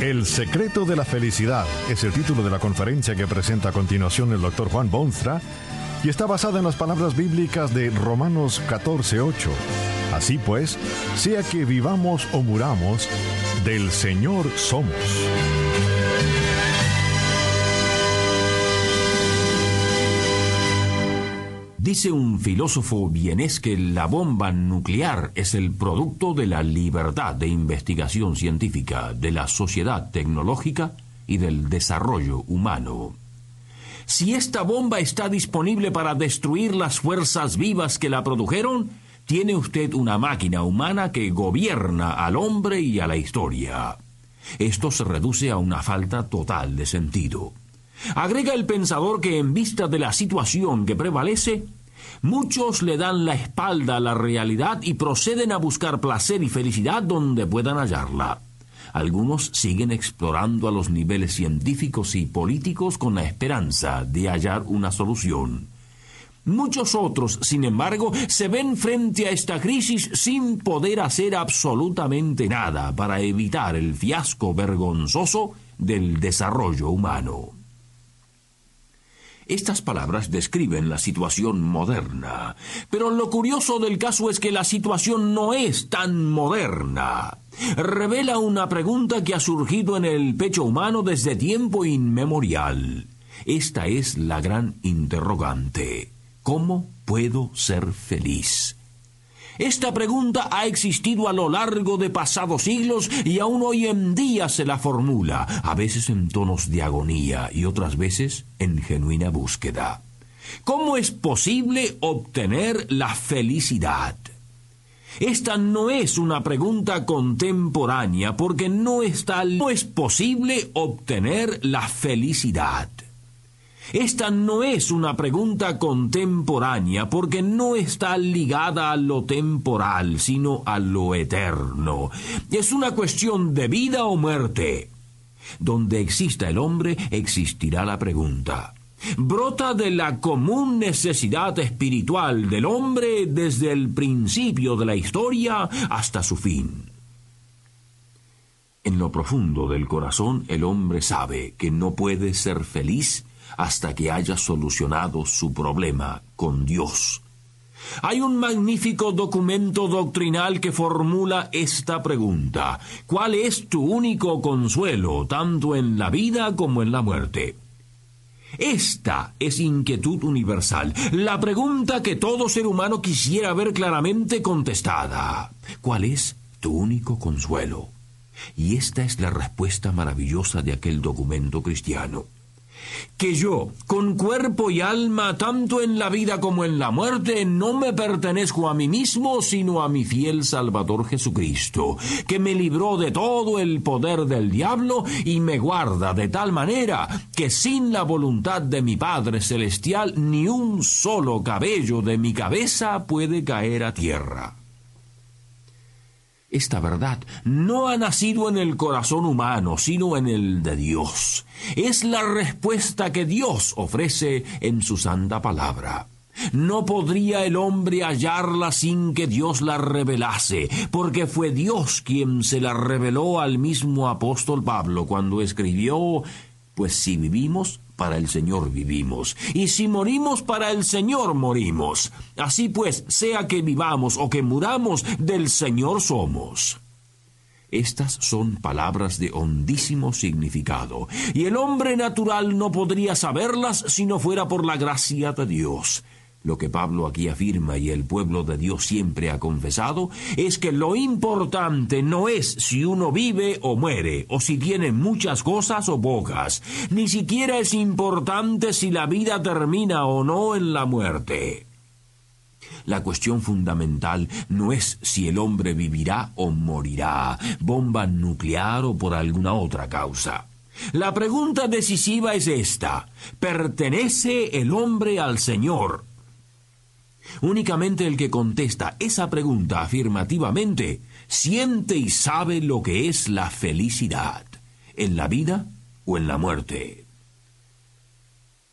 El secreto de la felicidad es el título de la conferencia que presenta a continuación el doctor Juan Bonstra y está basada en las palabras bíblicas de Romanos 14:8. Así pues, sea que vivamos o muramos, del Señor somos. Dice un filósofo vienés que la bomba nuclear es el producto de la libertad de investigación científica, de la sociedad tecnológica y del desarrollo humano. Si esta bomba está disponible para destruir las fuerzas vivas que la produjeron, tiene usted una máquina humana que gobierna al hombre y a la historia. Esto se reduce a una falta total de sentido. Agrega el pensador que en vista de la situación que prevalece, muchos le dan la espalda a la realidad y proceden a buscar placer y felicidad donde puedan hallarla. Algunos siguen explorando a los niveles científicos y políticos con la esperanza de hallar una solución. Muchos otros, sin embargo, se ven frente a esta crisis sin poder hacer absolutamente nada para evitar el fiasco vergonzoso del desarrollo humano. Estas palabras describen la situación moderna, pero lo curioso del caso es que la situación no es tan moderna. Revela una pregunta que ha surgido en el pecho humano desde tiempo inmemorial. Esta es la gran interrogante. ¿Cómo puedo ser feliz? Esta pregunta ha existido a lo largo de pasados siglos y aún hoy en día se la formula, a veces en tonos de agonía y otras veces en genuina búsqueda. ¿Cómo es posible obtener la felicidad? Esta no es una pregunta contemporánea porque no está no es posible obtener la felicidad. Esta no es una pregunta contemporánea porque no está ligada a lo temporal, sino a lo eterno. Es una cuestión de vida o muerte. Donde exista el hombre, existirá la pregunta. Brota de la común necesidad espiritual del hombre desde el principio de la historia hasta su fin. En lo profundo del corazón el hombre sabe que no puede ser feliz hasta que haya solucionado su problema con Dios. Hay un magnífico documento doctrinal que formula esta pregunta. ¿Cuál es tu único consuelo, tanto en la vida como en la muerte? Esta es inquietud universal, la pregunta que todo ser humano quisiera ver claramente contestada. ¿Cuál es tu único consuelo? Y esta es la respuesta maravillosa de aquel documento cristiano que yo, con cuerpo y alma, tanto en la vida como en la muerte, no me pertenezco a mí mismo, sino a mi fiel Salvador Jesucristo, que me libró de todo el poder del diablo y me guarda de tal manera que sin la voluntad de mi Padre Celestial ni un solo cabello de mi cabeza puede caer a tierra. Esta verdad no ha nacido en el corazón humano, sino en el de Dios. Es la respuesta que Dios ofrece en su santa palabra. No podría el hombre hallarla sin que Dios la revelase, porque fue Dios quien se la reveló al mismo apóstol Pablo cuando escribió, pues si vivimos, para el Señor vivimos, y si morimos para el Señor morimos. Así pues, sea que vivamos o que muramos, del Señor somos. Estas son palabras de hondísimo significado, y el hombre natural no podría saberlas si no fuera por la gracia de Dios. Lo que Pablo aquí afirma y el pueblo de Dios siempre ha confesado es que lo importante no es si uno vive o muere, o si tiene muchas cosas o pocas, ni siquiera es importante si la vida termina o no en la muerte. La cuestión fundamental no es si el hombre vivirá o morirá, bomba nuclear o por alguna otra causa. La pregunta decisiva es esta. ¿Pertenece el hombre al Señor? Únicamente el que contesta esa pregunta afirmativamente siente y sabe lo que es la felicidad, en la vida o en la muerte.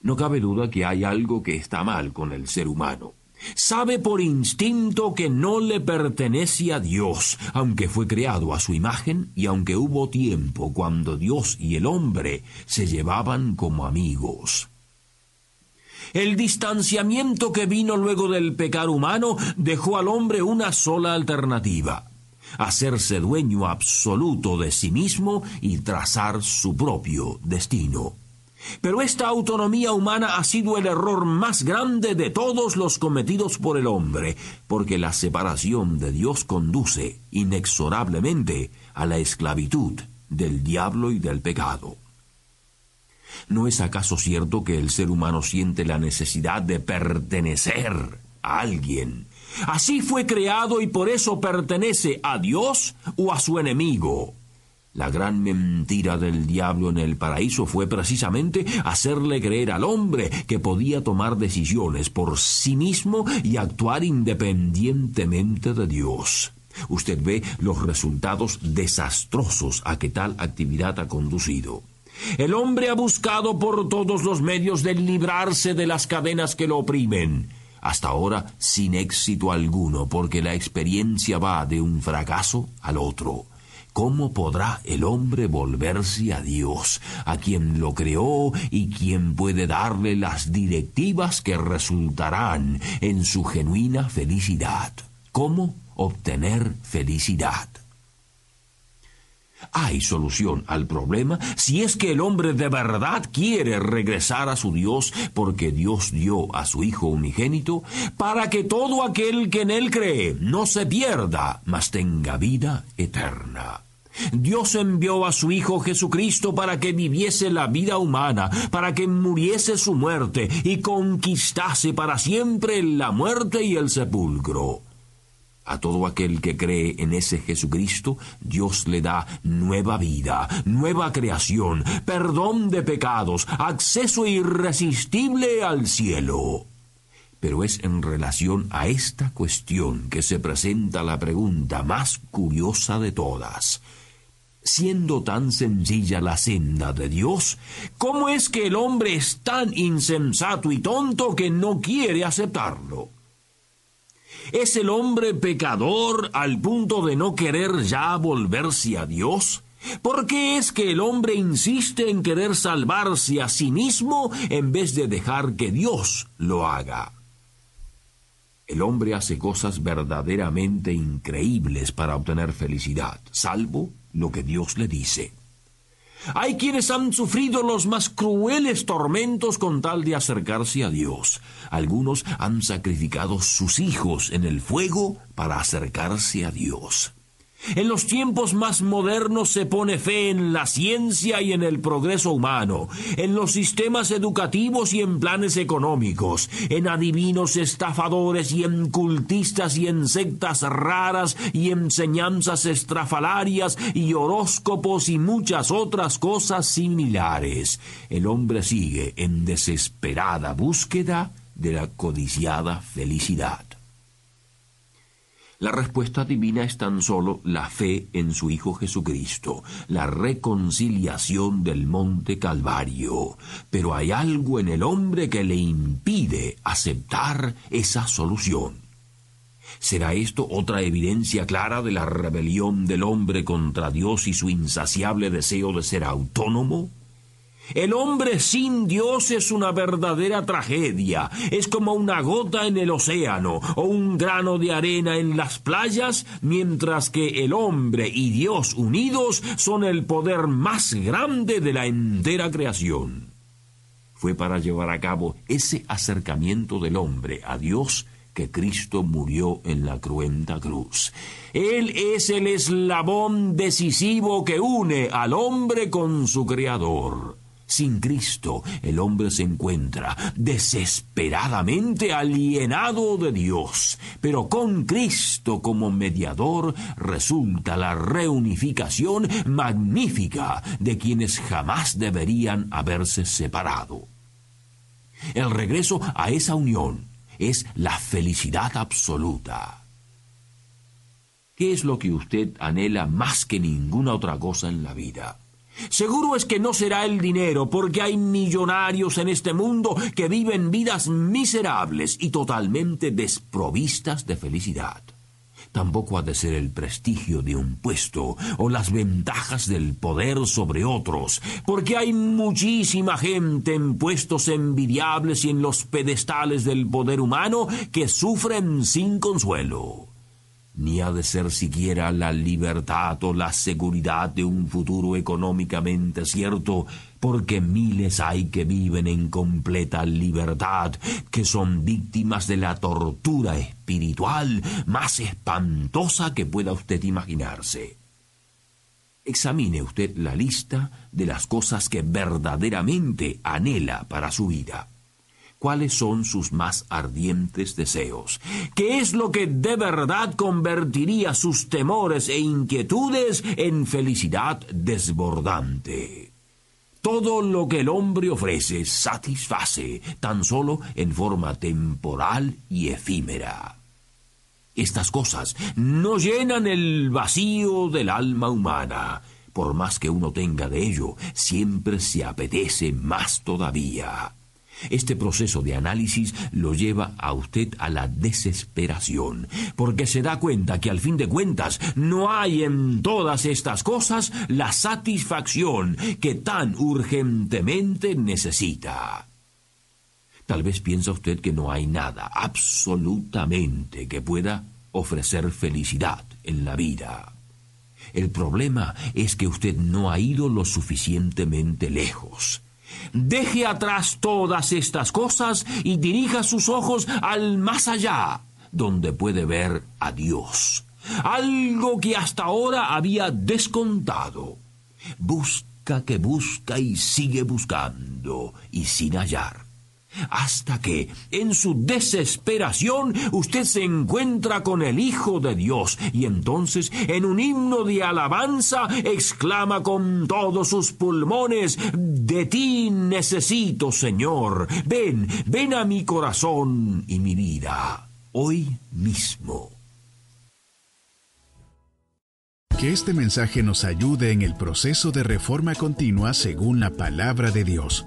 No cabe duda que hay algo que está mal con el ser humano. Sabe por instinto que no le pertenece a Dios, aunque fue creado a su imagen y aunque hubo tiempo cuando Dios y el hombre se llevaban como amigos. El distanciamiento que vino luego del pecado humano dejó al hombre una sola alternativa, hacerse dueño absoluto de sí mismo y trazar su propio destino. Pero esta autonomía humana ha sido el error más grande de todos los cometidos por el hombre, porque la separación de Dios conduce inexorablemente a la esclavitud del diablo y del pecado. ¿No es acaso cierto que el ser humano siente la necesidad de pertenecer a alguien? Así fue creado y por eso pertenece a Dios o a su enemigo. La gran mentira del diablo en el paraíso fue precisamente hacerle creer al hombre que podía tomar decisiones por sí mismo y actuar independientemente de Dios. Usted ve los resultados desastrosos a que tal actividad ha conducido. El hombre ha buscado por todos los medios de librarse de las cadenas que lo oprimen, hasta ahora sin éxito alguno, porque la experiencia va de un fracaso al otro. ¿Cómo podrá el hombre volverse a Dios, a quien lo creó y quien puede darle las directivas que resultarán en su genuina felicidad? ¿Cómo obtener felicidad? Hay solución al problema si es que el hombre de verdad quiere regresar a su Dios porque Dios dio a su Hijo unigénito para que todo aquel que en él cree no se pierda, mas tenga vida eterna. Dios envió a su Hijo Jesucristo para que viviese la vida humana, para que muriese su muerte y conquistase para siempre la muerte y el sepulcro. A todo aquel que cree en ese Jesucristo, Dios le da nueva vida, nueva creación, perdón de pecados, acceso irresistible al cielo. Pero es en relación a esta cuestión que se presenta la pregunta más curiosa de todas. Siendo tan sencilla la senda de Dios, ¿cómo es que el hombre es tan insensato y tonto que no quiere aceptarlo? ¿Es el hombre pecador al punto de no querer ya volverse a Dios? ¿Por qué es que el hombre insiste en querer salvarse a sí mismo en vez de dejar que Dios lo haga? El hombre hace cosas verdaderamente increíbles para obtener felicidad, salvo lo que Dios le dice. Hay quienes han sufrido los más crueles tormentos con tal de acercarse a Dios. Algunos han sacrificado sus hijos en el fuego para acercarse a Dios. En los tiempos más modernos se pone fe en la ciencia y en el progreso humano, en los sistemas educativos y en planes económicos, en adivinos estafadores y en cultistas y en sectas raras y enseñanzas estrafalarias y horóscopos y muchas otras cosas similares. El hombre sigue en desesperada búsqueda de la codiciada felicidad. La respuesta divina es tan solo la fe en su Hijo Jesucristo, la reconciliación del monte Calvario. Pero hay algo en el hombre que le impide aceptar esa solución. ¿Será esto otra evidencia clara de la rebelión del hombre contra Dios y su insaciable deseo de ser autónomo? El hombre sin Dios es una verdadera tragedia. Es como una gota en el océano o un grano de arena en las playas, mientras que el hombre y Dios unidos son el poder más grande de la entera creación. Fue para llevar a cabo ese acercamiento del hombre a Dios que Cristo murió en la cruenta cruz. Él es el eslabón decisivo que une al hombre con su Creador. Sin Cristo, el hombre se encuentra desesperadamente alienado de Dios, pero con Cristo como mediador resulta la reunificación magnífica de quienes jamás deberían haberse separado. El regreso a esa unión es la felicidad absoluta. ¿Qué es lo que usted anhela más que ninguna otra cosa en la vida? Seguro es que no será el dinero, porque hay millonarios en este mundo que viven vidas miserables y totalmente desprovistas de felicidad. Tampoco ha de ser el prestigio de un puesto o las ventajas del poder sobre otros, porque hay muchísima gente en puestos envidiables y en los pedestales del poder humano que sufren sin consuelo ni ha de ser siquiera la libertad o la seguridad de un futuro económicamente cierto, porque miles hay que viven en completa libertad, que son víctimas de la tortura espiritual más espantosa que pueda usted imaginarse. Examine usted la lista de las cosas que verdaderamente anhela para su vida cuáles son sus más ardientes deseos, qué es lo que de verdad convertiría sus temores e inquietudes en felicidad desbordante. Todo lo que el hombre ofrece satisface tan solo en forma temporal y efímera. Estas cosas no llenan el vacío del alma humana. Por más que uno tenga de ello, siempre se apetece más todavía. Este proceso de análisis lo lleva a usted a la desesperación, porque se da cuenta que al fin de cuentas no hay en todas estas cosas la satisfacción que tan urgentemente necesita. Tal vez piensa usted que no hay nada, absolutamente, que pueda ofrecer felicidad en la vida. El problema es que usted no ha ido lo suficientemente lejos. Deje atrás todas estas cosas y dirija sus ojos al más allá, donde puede ver a Dios, algo que hasta ahora había descontado. Busca que busca y sigue buscando y sin hallar hasta que, en su desesperación, usted se encuentra con el Hijo de Dios y entonces, en un himno de alabanza, exclama con todos sus pulmones, De ti necesito, Señor, ven, ven a mi corazón y mi vida, hoy mismo. Que este mensaje nos ayude en el proceso de reforma continua según la palabra de Dios.